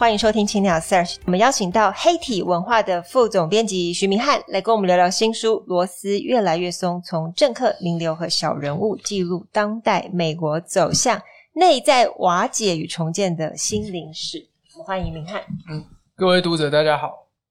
欢迎收听青鸟 Search，我们邀请到黑体文化的副总编辑徐明翰来跟我们聊聊新书《螺丝越来越松：从政客、名流和小人物记录当代美国走向内在瓦解与重建的心灵史》。我们欢迎明翰。嗯，各位读者大家好，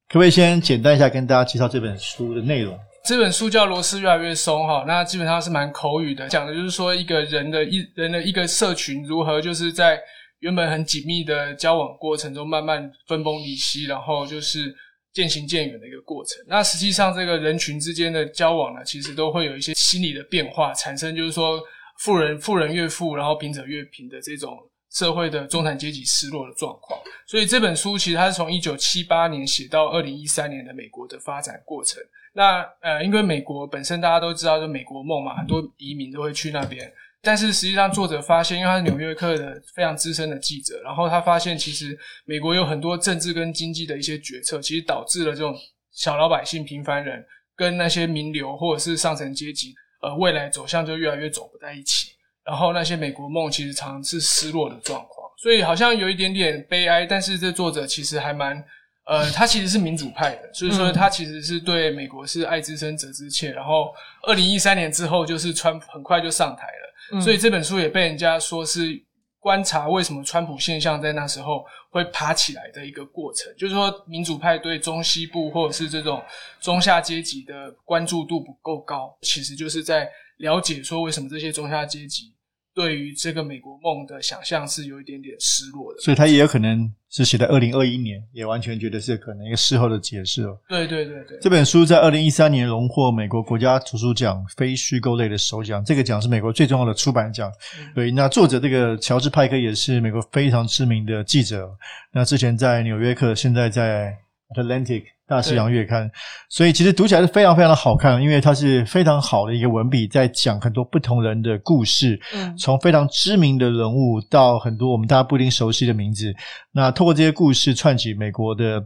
可不可以先简单一下跟大家介绍这本书的内容？这本书叫《螺丝越来越松》哈，那基本上是蛮口语的，讲的就是说一个人的一人的一个社群如何就是在。原本很紧密的交往过程中，慢慢分崩离析，然后就是渐行渐远的一个过程。那实际上，这个人群之间的交往呢，其实都会有一些心理的变化产生，就是说富人富人越富，然后贫者越贫的这种社会的中产阶级失落的状况。所以这本书其实它是从一九七八年写到二零一三年的美国的发展过程。那呃，因为美国本身大家都知道，就美国梦嘛，很多移民都会去那边。但是实际上，作者发现，因为他是纽约客的非常资深的记者，然后他发现，其实美国有很多政治跟经济的一些决策，其实导致了这种小老百姓、平凡人跟那些名流或者是上层阶级，呃，未来走向就越来越走不在一起。然后那些美国梦其实常常是失落的状况，所以好像有一点点悲哀。但是这作者其实还蛮，呃，他其实是民主派的，所以说他其实是对美国是爱之深责之切。然后二零一三年之后，就是川很快就上台了。所以这本书也被人家说是观察为什么川普现象在那时候会爬起来的一个过程，就是说民主派对中西部或者是这种中下阶级的关注度不够高，其实就是在了解说为什么这些中下阶级。对于这个美国梦的想象是有一点点失落的，所以他也有可能是写在二零二一年，也完全觉得是可能一个事后的解释哦。对对对对，这本书在二零一三年荣获美国国家图书奖非虚构类的首奖，这个奖是美国最重要的出版奖。嗯、对，那作者这个乔治派克也是美国非常知名的记者，那之前在纽约客，现在在 Atlantic。大西洋月刊，所以其实读起来是非常非常的好看，因为它是非常好的一个文笔，在讲很多不同人的故事，嗯，从非常知名的人物到很多我们大家不一定熟悉的名字，那透过这些故事串起美国的。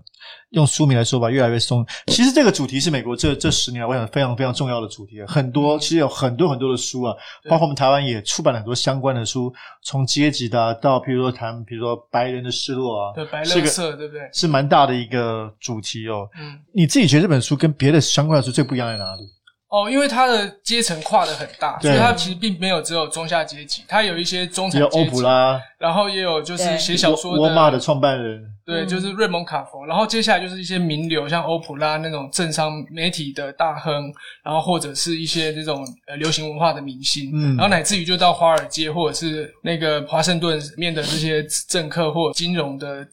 用书名来说吧，越来越松。其实这个主题是美国这这十年来我想非常非常重要的主题。很多其实有很多很多的书啊，包括我们台湾也出版了很多相关的书，从阶级的、啊、到，比如说谈，比如说白人的失落啊，对，白人色，对不对？是蛮大的一个主题哦。嗯，你自己觉得这本书跟别的相关的书最不一样在哪里？哦，因为它的阶层跨的很大，所以它其实并没有只有中下阶级，它有一些中产阶级，有欧普拉，然后也有就是写小说的沃尔玛的创办人，对，就是瑞蒙卡佛，然后接下来就是一些名流，像欧普拉那种政商媒体的大亨，然后或者是一些这种呃流行文化的明星，嗯，然后乃至于就到华尔街或者是那个华盛顿面的这些政客或金融的。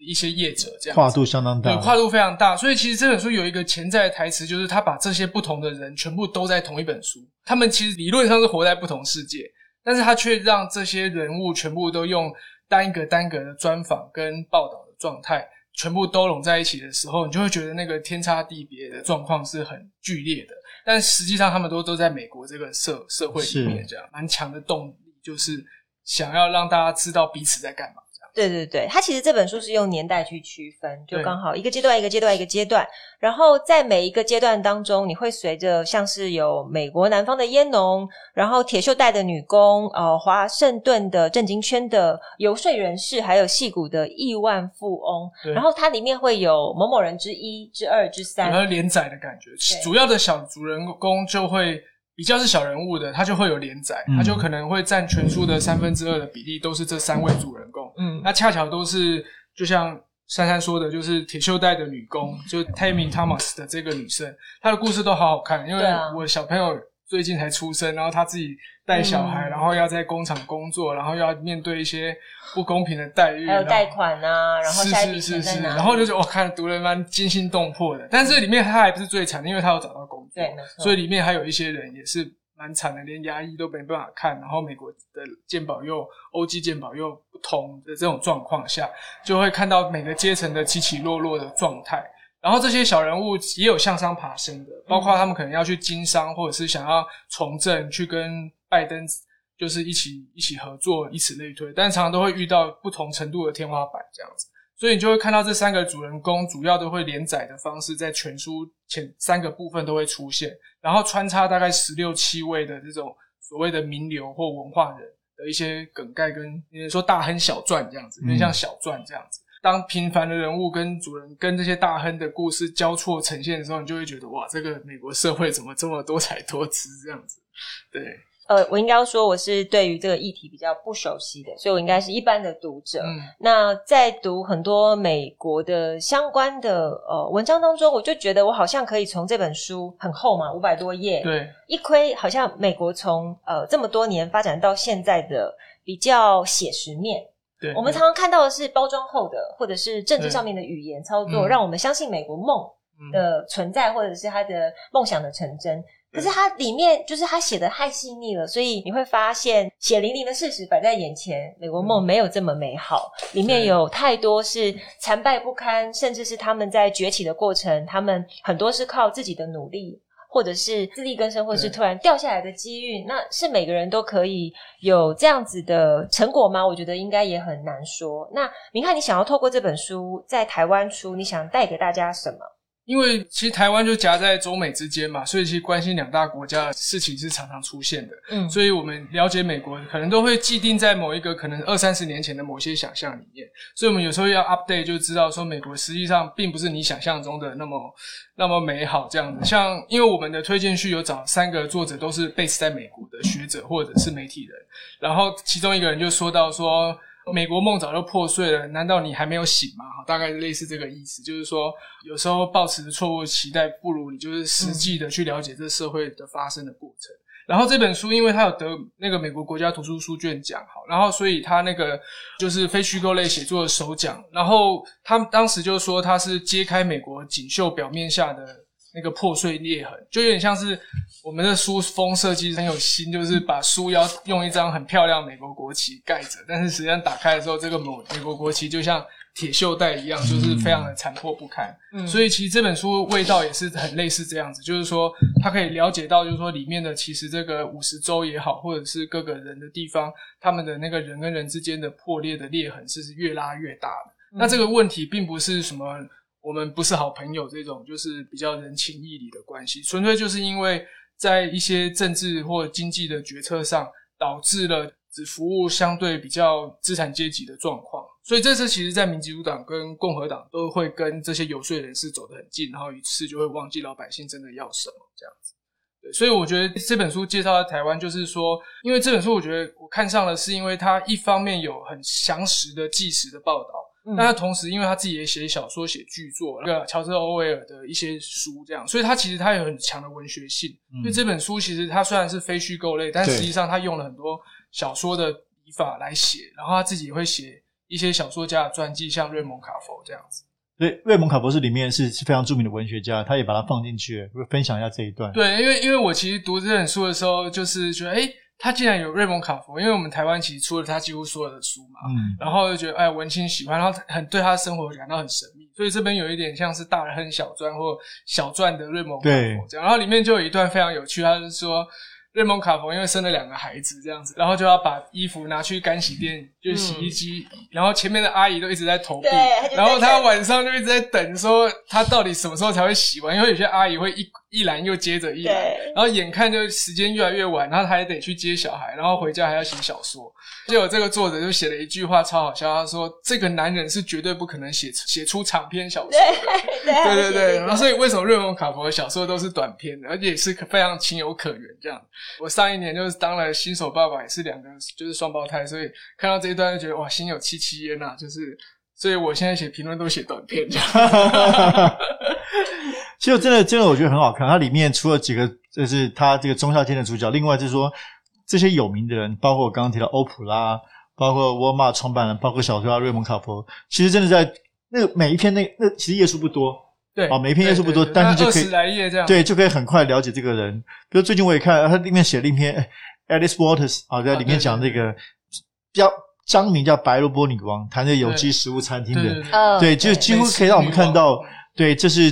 一些业者这样跨度相当大，对，跨度非常大，所以其实这本书有一个潜在的台词，就是他把这些不同的人全部都在同一本书，他们其实理论上是活在不同世界，但是他却让这些人物全部都用单个单个的专访跟报道的状态，全部都拢在一起的时候，你就会觉得那个天差地别的状况是很剧烈的，但实际上他们都都在美国这个社社会里面，这样蛮强的动力，就是想要让大家知道彼此在干嘛。对对对，它其实这本书是用年代去区分，就刚好一个阶段一个阶段一个阶段，然后在每一个阶段当中，你会随着像是有美国南方的烟农，然后铁锈带的女工，呃，华盛顿的政经圈的游说人士，还有矽谷的亿万富翁，然后它里面会有某某人之一、之二、之三，然后连载的感觉，主要的小主人公就会。比较是小人物的，他就会有连载，他就可能会占全书的三分之二的比例，都是这三位主人公。嗯，那恰巧都是就像珊珊说的，就是铁锈带的女工，就 Tammy Thomas 的这个女生，她的故事都好好看。因为我小朋友最近才出生，然后她自己带小孩，然后要在工厂工作，然后要面对一些不公平的待遇，还有贷款啊，然后是是是是，然后就是我看读了蛮惊心动魄的。但是里面他还不是最惨的，因为他有找到工。作，所以里面还有一些人也是蛮惨的，连牙医都没办法看，然后美国的健保又欧基健保又不同的这种状况下，就会看到每个阶层的起起落落的状态。然后这些小人物也有向上爬升的，包括他们可能要去经商，或者是想要从政，去跟拜登就是一起一起合作，以此类推。但常常都会遇到不同程度的天花板这样子，所以你就会看到这三个主人公主要都会连载的方式，在全书前三个部分都会出现，然后穿插大概十六七位的这种所谓的名流或文化人的一些梗概，跟你说大亨小传这样子，有点像小传这样子。当平凡的人物跟主人跟这些大亨的故事交错呈现的时候，你就会觉得哇，这个美国社会怎么这么多彩多姿这样子？对，呃，我应该要说我是对于这个议题比较不熟悉的，所以我应该是一般的读者。嗯，那在读很多美国的相关的呃文章当中，我就觉得我好像可以从这本书很厚嘛，五百多页，对，一窥好像美国从呃这么多年发展到现在的比较写实面。对，我们常常看到的是包装后的，或者是政治上面的语言操作，让我们相信美国梦的存在，或者是他的梦想的成真。可是它里面就是它写的太细腻了，所以你会发现血淋淋的事实摆在眼前，美国梦没有这么美好，里面有太多是残败不堪，甚至是他们在崛起的过程，他们很多是靠自己的努力。或者是自力更生，或者是突然掉下来的机遇，那是每个人都可以有这样子的成果吗？我觉得应该也很难说。那明翰，你想要透过这本书在台湾出，你想带给大家什么？因为其实台湾就夹在中美之间嘛，所以其实关心两大国家的事情是常常出现的。嗯，所以我们了解美国，可能都会既定在某一个可能二三十年前的某些想象里面。所以我们有时候要 update，就知道说美国实际上并不是你想象中的那么那么美好这样子。像因为我们的推荐序有找三个作者，都是 base 在美国的学者或者是媒体人，然后其中一个人就说到说。美国梦早就破碎了，难道你还没有醒吗？大概类似这个意思，就是说，有时候抱持错误期待，不如你就是实际的去了解这社会的发生的过程。然后这本书，因为它有得那个美国国家图书书卷奖，好，然后所以它那个就是非虚构类写作的首奖。然后他们当时就说，它是揭开美国锦绣表面下的。那个破碎裂痕，就有点像是我们的书封设计很有心，就是把书腰用一张很漂亮美国国旗盖着，但是实际上打开的时候，这个美美国国旗就像铁锈带一样，就是非常的残破不堪。嗯，所以其实这本书味道也是很类似这样子，就是说它可以了解到，就是说里面的其实这个五十州也好，或者是各个人的地方，他们的那个人跟人之间的破裂的裂痕是越拉越大那这个问题并不是什么。我们不是好朋友，这种就是比较人情义理的关系，纯粹就是因为在一些政治或经济的决策上，导致了只服务相对比较资产阶级的状况。所以这次其实，在民主党跟共和党都会跟这些游说人士走得很近，然后一次就会忘记老百姓真的要什么这样子。对，所以我觉得这本书介绍在台湾，就是说，因为这本书我觉得我看上了是因为它一方面有很详实的纪实的报道。那他同时，因为他自己也写小说、写剧作，那个乔治·欧威尔的一些书，这样，所以他其实他有很强的文学性。嗯、所以这本书其实它虽然是非虚构类，但实际上他用了很多小说的笔法来写，然后他自己也会写一些小说家的传记，像瑞蒙·卡佛这样子。对，瑞蒙·卡佛是里面是非常著名的文学家，他也把它放进去，会分享一下这一段。对，因为因为我其实读这本书的时候，就是觉得，诶他竟然有瑞蒙卡佛，因为我们台湾其实出了他几乎所有的书嘛，嗯，然后就觉得哎文青喜欢，然后很对他的生活感到很神秘，所以这边有一点像是大亨小传或小传的瑞蒙卡佛这样，然后里面就有一段非常有趣，他就是说。瑞蒙卡佛因为生了两个孩子这样子，然后就要把衣服拿去干洗店，就是洗衣机，嗯、然后前面的阿姨都一直在投币，然后她晚上就一直在等，说她到底什么时候才会洗完，因为有些阿姨会一一篮又接着一篮，然后眼看就时间越来越晚，然后他还得去接小孩，然后回家还要写小说。结果这个作者就写了一句话超好笑，他说：“这个男人是绝对不可能写写出长篇小说的。对”对对对对，然后所以为什么瑞蒙卡佛的小说都是短篇的，而且也是非常情有可原这样。我上一年就是当了新手爸爸，也是两个就是双胞胎，所以看到这一段就觉得哇，心有戚戚焉呐。就是，所以我现在写评论都写短篇这样。其实真的真的我觉得很好看，它里面除了几个就是他这个中下阶的主角，另外就是说。这些有名的人，包括我刚刚提到欧普拉，包括沃尔玛创办人，包括小说家瑞蒙卡佛，其实真的在那个每一篇那那其实页数不多，对啊，每一篇页数不多，对对对，但是就可以二十来页这样，对，就可以很快了解这个人。比如最近我也看他里面写了一篇 Alice Waters 啊，在里面讲这个比较章名叫《白萝卜女王》，谈的有机食物餐厅的，对，就几乎可以让我们看到，对，这是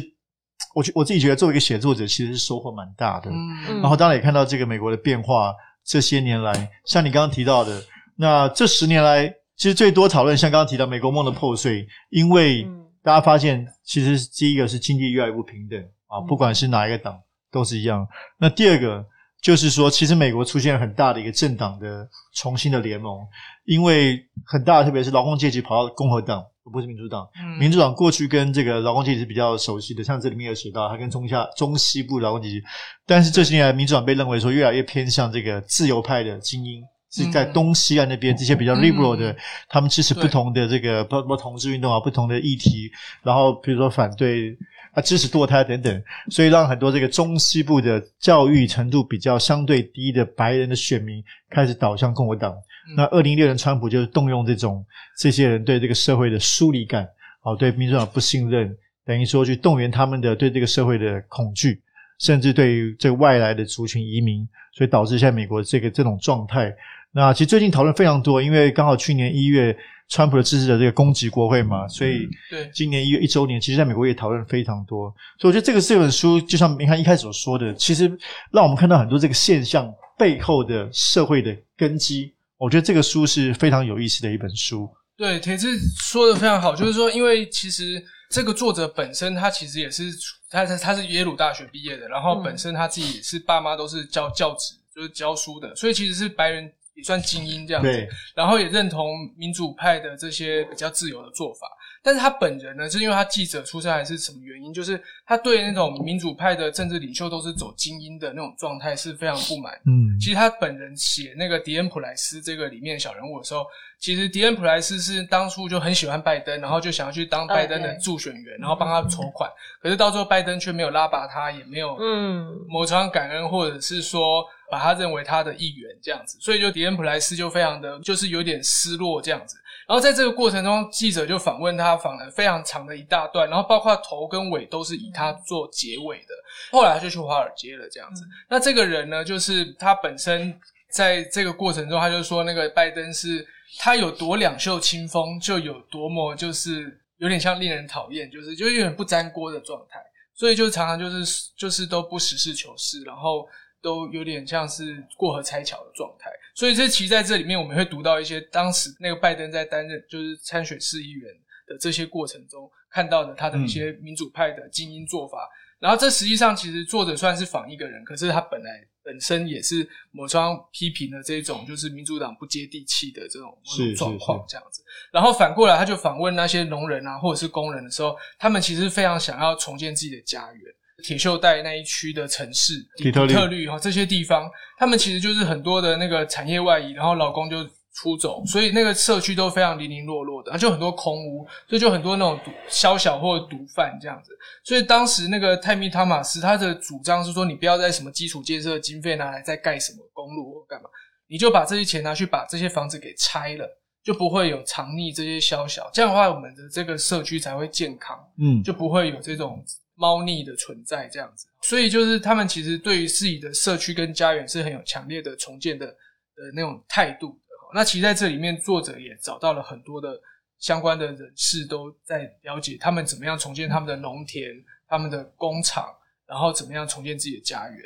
我我自己觉得作为一个写作者，其实是收获蛮大的。嗯，然后当然也看到这个美国的变化，这些年来，像你刚刚提到的，那这十年来，其实最多讨论，像刚刚提到美国梦的破碎，因为大家发现，其实第一个是经济越来越不平等啊，不管是哪一个党都是一样。那第二个。就是说，其实美国出现了很大的一个政党的重新的联盟，因为很大的，特别是劳工阶级跑到共和党，不是民主党。嗯、民主党过去跟这个劳工阶级是比较熟悉的，像这里面有写到，他跟中下、中西部劳工阶级。但是这些年来，民主党被认为说越来越偏向这个自由派的精英，是在东西岸那边这些比较 liberal 的，他们支持不同的这个包括同志运动啊，不同的议题，然后比如说反对。啊，支持堕胎等等，所以让很多这个中西部的教育程度比较相对低的白人的选民开始倒向共和党。嗯、那二零一六年，川普就是动用这种这些人对这个社会的疏离感，哦，对民主党不信任，等于说去动员他们的对这个社会的恐惧，甚至对于这个外来的族群移民，所以导致现在美国这个这种状态。那其实最近讨论非常多，因为刚好去年一月。川普的支持者这个攻击国会嘛，所以对今年一月一周年，其实在美国也讨论非常多。所以我觉得这个这本书，就像您看一开始所说的，其实让我们看到很多这个现象背后的社会的根基。我觉得这个书是非常有意思的一本书。对，铁志说的非常好，就是说，因为其实这个作者本身他其实也是他他他是耶鲁大学毕业的，然后本身他自己也是爸妈都是教教职，就是教书的，所以其实是白人。也算精英这样子，然后也认同民主派的这些比较自由的做法，但是他本人呢，是因为他记者出身还是什么原因，就是他对那种民主派的政治领袖都是走精英的那种状态是非常不满。嗯，其实他本人写那个迪恩普莱斯这个里面小人物的时候，其实迪恩普莱斯是当初就很喜欢拜登，然后就想要去当拜登的助选员，然后帮他筹款，可是到最后拜登却没有拉拔他，也没有嗯某场感恩，或者是说。把他认为他的一员这样子，所以就迪恩普莱斯就非常的就是有点失落这样子。然后在这个过程中，记者就访问他，访了非常长的一大段，然后包括头跟尾都是以他做结尾的。后来他就去华尔街了这样子。那这个人呢，就是他本身在这个过程中，他就说那个拜登是他有多两袖清风，就有多么就是有点像令人讨厌，就是就有点不沾锅的状态，所以就常常就是就是都不实事求是，然后。都有点像是过河拆桥的状态，所以这其实在这里面我们会读到一些当时那个拜登在担任就是参选市议员的这些过程中看到的他的一些民主派的精英做法，嗯、然后这实际上其实作者算是仿一个人，可是他本来本身也是某双批评的这种就是民主党不接地气的这种状况这样子，然后反过来他就访问那些农人啊或者是工人的时候，他们其实非常想要重建自己的家园。铁锈带那一区的城市，底特律哈这些地方，他们其实就是很多的那个产业外移，然后老公就出走，所以那个社区都非常零零落落的，就很多空屋，所以就很多那种宵小或者毒贩这样子。所以当时那个泰米汤马斯他的主张是说，你不要在什么基础建设经费拿来再盖什么公路或干嘛，你就把这些钱拿去把这些房子给拆了，就不会有藏匿这些宵小，这样的话我们的这个社区才会健康，嗯，就不会有这种。猫腻的存在这样子，所以就是他们其实对于自己的社区跟家园是很有强烈的重建的的那种态度的。那其实在这里面，作者也找到了很多的相关的人士，都在了解他们怎么样重建他们的农田、他们的工厂，然后怎么样重建自己的家园。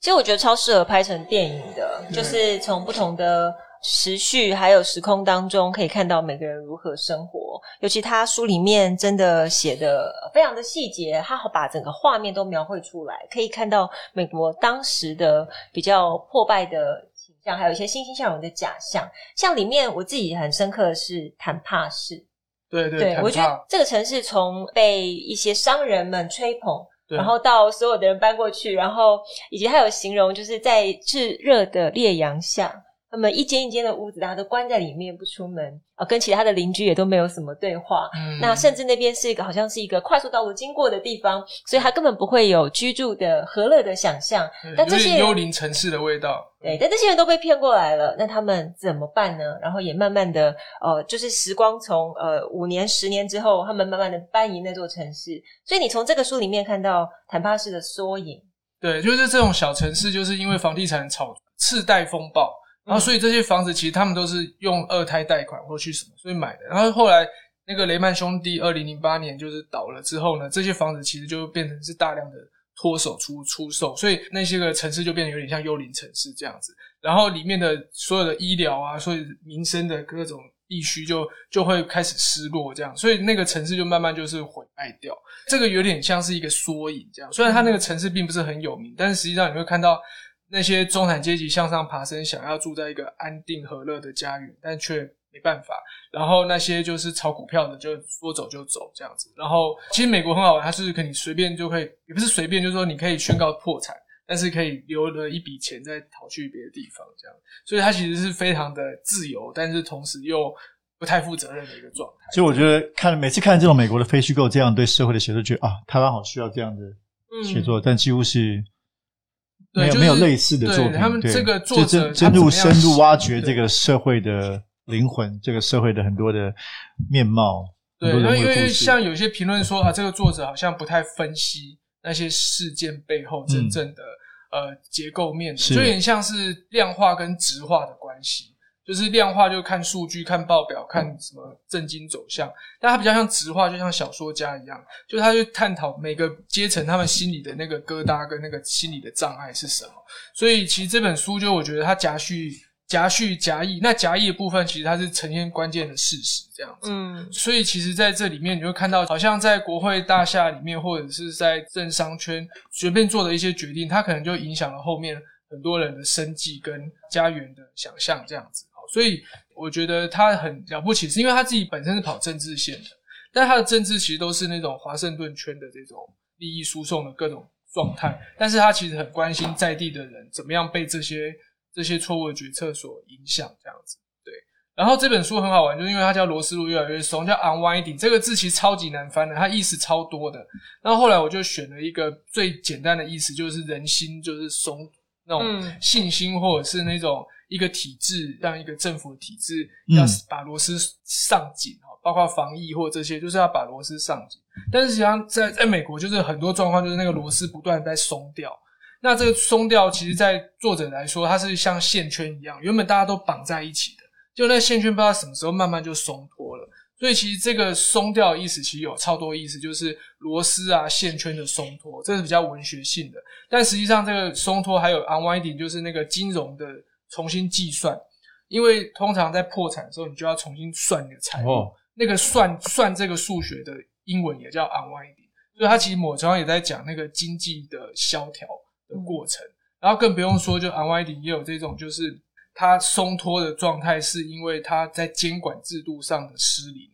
其实我觉得超适合拍成电影的，就是从不同的。时序还有时空当中，可以看到每个人如何生活。尤其他书里面真的写的非常的细节，他好把整个画面都描绘出来，可以看到美国当时的比较破败的形象，还有一些欣欣向荣的假象。像里面我自己很深刻的是坦帕市，对对，对我觉得这个城市从被一些商人们吹捧，然后到所有的人搬过去，然后以及他有形容就是在炙热的烈阳下。那么一间一间的屋子，大家都关在里面不出门啊，跟其他的邻居也都没有什么对话。嗯，那甚至那边是一个好像是一个快速道路经过的地方，所以他根本不会有居住的和乐的想象。但这些幽灵城市的味道，对，但这些人都被骗过来了，那他们怎么办呢？然后也慢慢的，呃，就是时光从呃五年、十年之后，他们慢慢的搬移那座城市。所以你从这个书里面看到坦帕市的缩影。对，就是这种小城市，就是因为房地产炒次贷风暴。然后所以这些房子其实他们都是用二胎贷款或去什么所以买的。然后后来那个雷曼兄弟二零零八年就是倒了之后呢，这些房子其实就变成是大量的脱手出出售，所以那些个城市就变得有点像幽灵城市这样子。然后里面的所有的医疗啊，所以民生的各种。必须就就会开始失落，这样，所以那个城市就慢慢就是毁败掉。这个有点像是一个缩影，这样。虽然它那个城市并不是很有名，但是实际上你会看到那些中产阶级向上爬升，想要住在一个安定和乐的家园，但却没办法。然后那些就是炒股票的，就说走就走这样子。然后其实美国很好玩，它是可以随便就可以，也不是随便，就是说你可以宣告破产。但是可以留了一笔钱再逃去别的地方，这样，所以它其实是非常的自由，但是同时又不太负责任的一个状态。所以我觉得看每次看这种美国的非虚构这样对社会的写作，觉得啊，台湾好需要这样的写作，嗯、但几乎是没有、就是、没有类似的作品。他们这个作者深入深入挖掘这个社会的灵魂，这个社会的很多的面貌。对，因为因为像有些评论说啊，这个作者好像不太分析。那些事件背后真正的、嗯、呃结构面，就有点像是量化跟质化的关系。就是量化就看数据、看报表、看什么政经走向，但它比较像直化，就像小说家一样，就他去探讨每个阶层他们心里的那个疙瘩跟那个心理的障碍是什么。所以其实这本书就我觉得它夹叙。夹叙夹议，那夹议的部分其实它是呈现关键的事实这样子，嗯，所以其实在这里面你会看到，好像在国会大厦里面，或者是在政商圈随便做的一些决定，它可能就影响了后面很多人的生计跟家园的想象这样子。所以我觉得他很了不起，是因为他自己本身是跑政治线的，但他的政治其实都是那种华盛顿圈的这种利益输送的各种状态，但是他其实很关心在地的人怎么样被这些。这些错误的决策所影响，这样子对。然后这本书很好玩，就是因为它叫罗斯路越来越松，叫 unwinding 这个字其实超级难翻的，它意思超多的。然后后来我就选了一个最简单的意思，就是人心就是松那种信心，或者是那种一个体制，让一个政府的体制要把螺丝上紧，包括防疫或这些，就是要把螺丝上紧。但是实际上在在美国，就是很多状况就是那个螺丝不断在松掉。那这个松掉，其实，在作者来说，它是像线圈一样，原本大家都绑在一起的，就那线圈不知道什么时候慢慢就松脱了。所以，其实这个松掉的意思其实有超多意思，就是螺丝啊、线圈的松脱，这是比较文学性的。但实际上，这个松脱还有 unwinding，就是那个金融的重新计算，因为通常在破产的时候，你就要重新算你的财务，哦、那个算算这个数学的英文也叫 unwinding，所以它其实某程度上也在讲那个经济的萧条。的过程，然后更不用说，就 unwinding 也有这种，就是它松脱的状态，是因为它在监管制度上的失灵，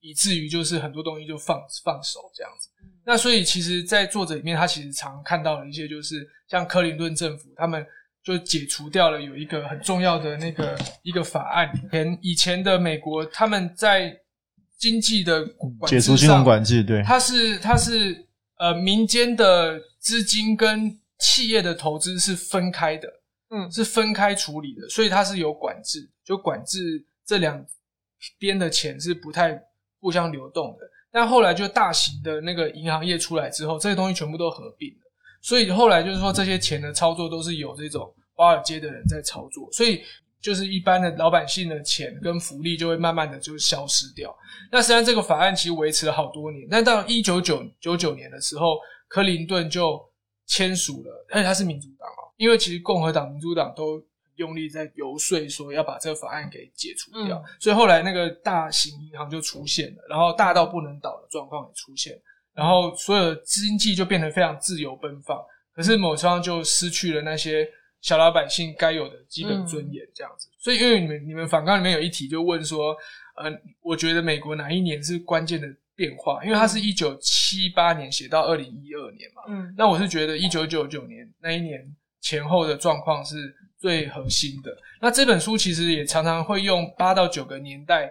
以至于就是很多东西就放放手这样子。那所以其实，在作者里面，他其实常看到了一些，就是像克林顿政府，他们就解除掉了有一个很重要的那个一个法案，前以前的美国他们在经济的管制上，解除金融管制，对，它是它是呃民间的资金跟企业的投资是分开的，嗯，是分开处理的，所以它是有管制，就管制这两边的钱是不太互相流动的。但后来就大型的那个银行业出来之后，这些东西全部都合并了，所以后来就是说这些钱的操作都是有这种华尔街的人在操作，所以就是一般的老百姓的钱跟福利就会慢慢的就消失掉。那实际上这个法案其实维持了好多年，但到一九九九年的时候，克林顿就。签署了，而且他是民主党哦，因为其实共和党、民主党都用力在游说，说要把这个法案给解除掉，嗯、所以后来那个大型银行就出现了，然后大到不能倒的状况也出现，然后所有的经济就变得非常自由奔放，可是某方就失去了那些小老百姓该有的基本尊严，这样子。嗯、所以因为你们你们反纲里面有一题就问说，呃，我觉得美国哪一年是关键的？变化，因为它是一九七八年写到二零一二年嘛，嗯，那我是觉得一九九九年那一年前后的状况是最核心的。那这本书其实也常常会用八到九个年代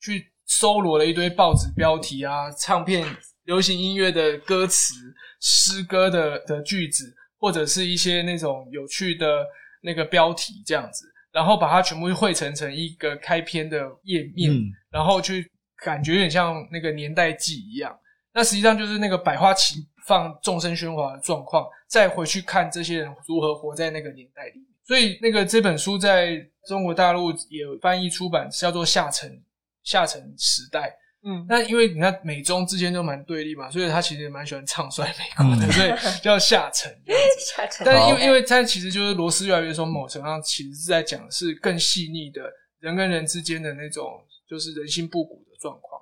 去搜罗了一堆报纸标题啊、唱片、流行音乐的歌词、诗歌的的句子，或者是一些那种有趣的那个标题这样子，然后把它全部汇成成一个开篇的页面，嗯，然后去。感觉有点像那个年代记一样，那实际上就是那个百花齐放、众生喧哗的状况，再回去看这些人如何活在那个年代里面。所以那个这本书在中国大陆也翻译出版，叫做《下沉下沉时代》。嗯，那因为你看美中之间都蛮对立嘛，所以他其实也蛮喜欢唱衰美国的，嗯、所以叫下沉。下沉。但是因为因为他其实就是罗斯越来越松，某程度上其实是在讲是更细腻的人跟人之间的那种就是人心不古的状况。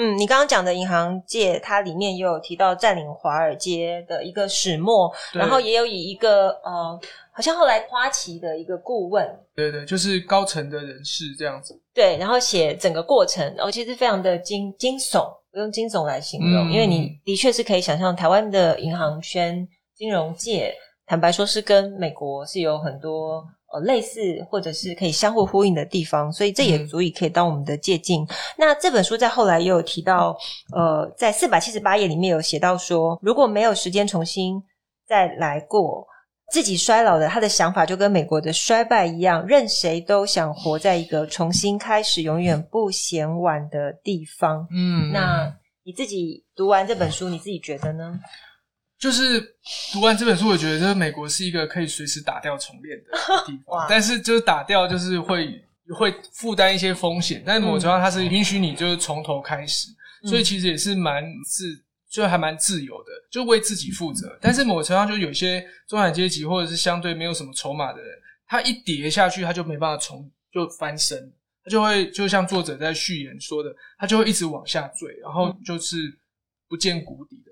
嗯，你刚刚讲的银行界，它里面也有提到占领华尔街的一个始末，然后也有以一个呃，好像后来花旗的一个顾问，对对，就是高层的人士这样子，对，然后写整个过程，然后其实非常的惊惊悚，不用惊悚来形容，嗯、因为你的确是可以想象台湾的银行圈、金融界，坦白说是跟美国是有很多。呃，类似或者是可以相互呼应的地方，所以这也足以可以当我们的借鉴。嗯、那这本书在后来也有提到，呃，在四百七十八页里面有写到说，如果没有时间重新再来过，自己衰老的他的想法就跟美国的衰败一样，任谁都想活在一个重新开始、永远不嫌晚的地方。嗯，那你自己读完这本书，你自己觉得呢？就是读完这本书，我觉得就是美国是一个可以随时打掉重练的 地方，但是就是打掉就是会会负担一些风险，但是某种程度上它是允许你就是从头开始，所以其实也是蛮自，就还蛮自由的，就为自己负责。但是某种程度上就有些中产阶级或者是相对没有什么筹码的人，他一跌下去他就没办法从就翻身，他就会就像作者在序言说的，他就会一直往下坠，然后就是不见谷底的。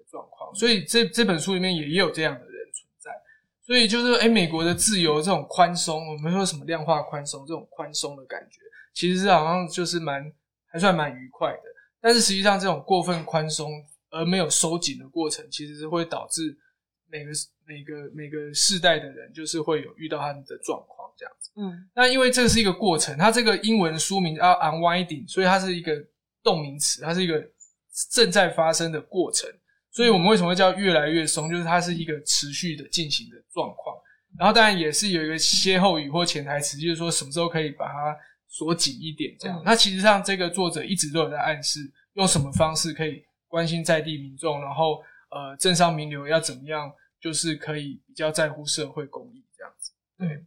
所以这这本书里面也也有这样的人存在，所以就是哎美国的自由这种宽松，我们说什么量化宽松这种宽松的感觉，其实是好像就是蛮还算蛮愉快的。但是实际上这种过分宽松而没有收紧的过程，其实是会导致每个每个每个世代的人就是会有遇到他们的状况这样子。嗯，那因为这是一个过程，它这个英文书名叫 Unwinding，所以它是一个动名词，它是一个正在发生的过程。所以我们为什么会叫越来越松？就是它是一个持续的进行的状况。然后当然也是有一个歇后语或潜台词，就是说什么时候可以把它锁紧一点这样。那其实上这个作者一直都有在暗示，用什么方式可以关心在地民众，然后呃政商名流要怎么样，就是可以比较在乎社会公益这样子。对，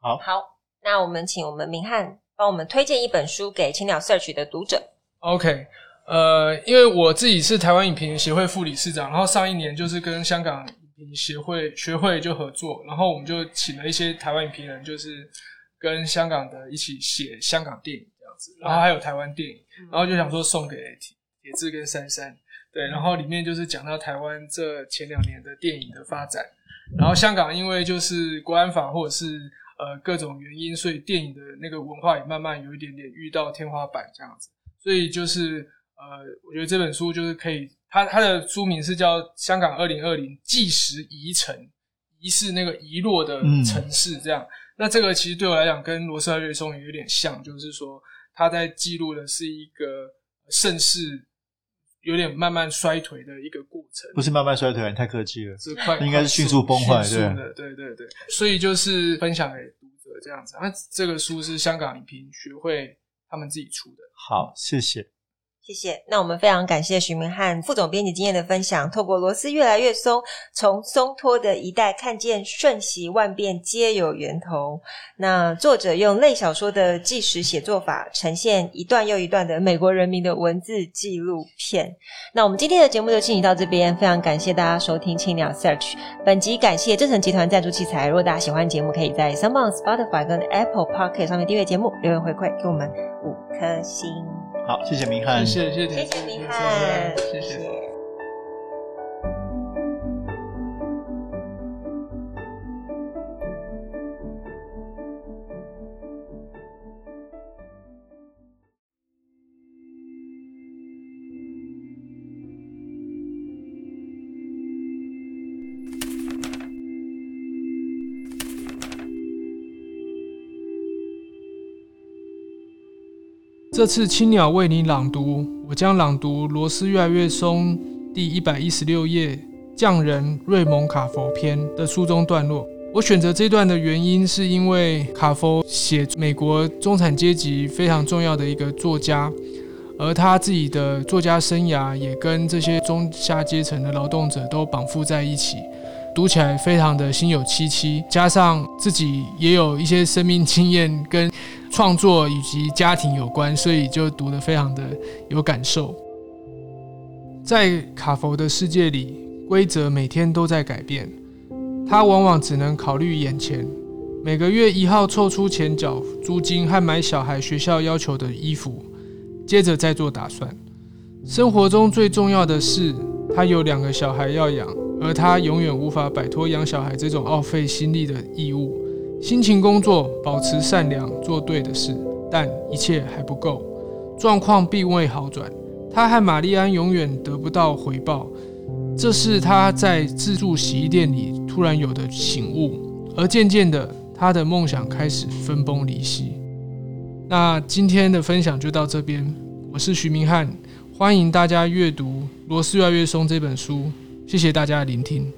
好，好，那我们请我们明翰帮我们推荐一本书给青鸟 Search 的读者。OK。呃，因为我自己是台湾影评人协会副理事长，然后上一年就是跟香港影评协会学会就合作，然后我们就请了一些台湾影评人，就是跟香港的一起写香港电影这样子，然后还有台湾电影，然后就想说送给铁铁志跟珊珊，对，然后里面就是讲到台湾这前两年的电影的发展，然后香港因为就是国安法或者是呃各种原因，所以电影的那个文化也慢慢有一点点遇到天花板这样子，所以就是。呃，我觉得这本书就是可以，它它的书名是叫《香港二零二零纪实遗城》，遗是那个遗落的城市，这样。嗯、那这个其实对我来讲，跟罗斯越来越松也有点像，就是说他在记录的是一个盛世有点慢慢衰退的一个过程。不是慢慢衰退，太客气了，是快，应该是迅速崩坏，对，对对对。所以就是分享给读者这样子。那这个书是香港影评学会他们自己出的。好，谢谢。谢谢。那我们非常感谢徐明翰副总编辑经验的分享，透过螺丝越来越松，从松脱的一代看见瞬息万变皆有源头。那作者用类小说的纪实写作法，呈现一段又一段的美国人民的文字纪录片。那我们今天的节目就进行到这边，非常感谢大家收听青鸟 Search。本集感谢正成集团赞助器材。如果大家喜欢节目，可以在 SoundOn Spotify 跟 Apple Podcast 上面订阅节目，留言回馈给我们五颗星。好，谢谢明翰，谢谢谢谢，谢谢明翰，谢谢。这次青鸟为你朗读，我将朗读《罗斯越来越松》第一百一十六页“匠人瑞蒙卡佛篇”的书中段落。我选择这段的原因，是因为卡佛写美国中产阶级非常重要的一个作家，而他自己的作家生涯也跟这些中下阶层的劳动者都绑缚在一起。读起来非常的心有戚戚，加上自己也有一些生命经验跟创作以及家庭有关，所以就读得非常的有感受。在卡佛的世界里，规则每天都在改变，他往往只能考虑眼前，每个月一号凑出钱缴租金和买小孩学校要求的衣服，接着再做打算。生活中最重要的是，他有两个小孩要养，而他永远无法摆脱养小孩这种耗费心力的义务。辛勤工作，保持善良，做对的事，但一切还不够，状况并未好转。他和玛丽安永远得不到回报，这是他在自助洗衣店里突然有的醒悟，而渐渐的，他的梦想开始分崩离析。那今天的分享就到这边，我是徐明翰。欢迎大家阅读《螺丝越来越松》这本书，谢谢大家的聆听。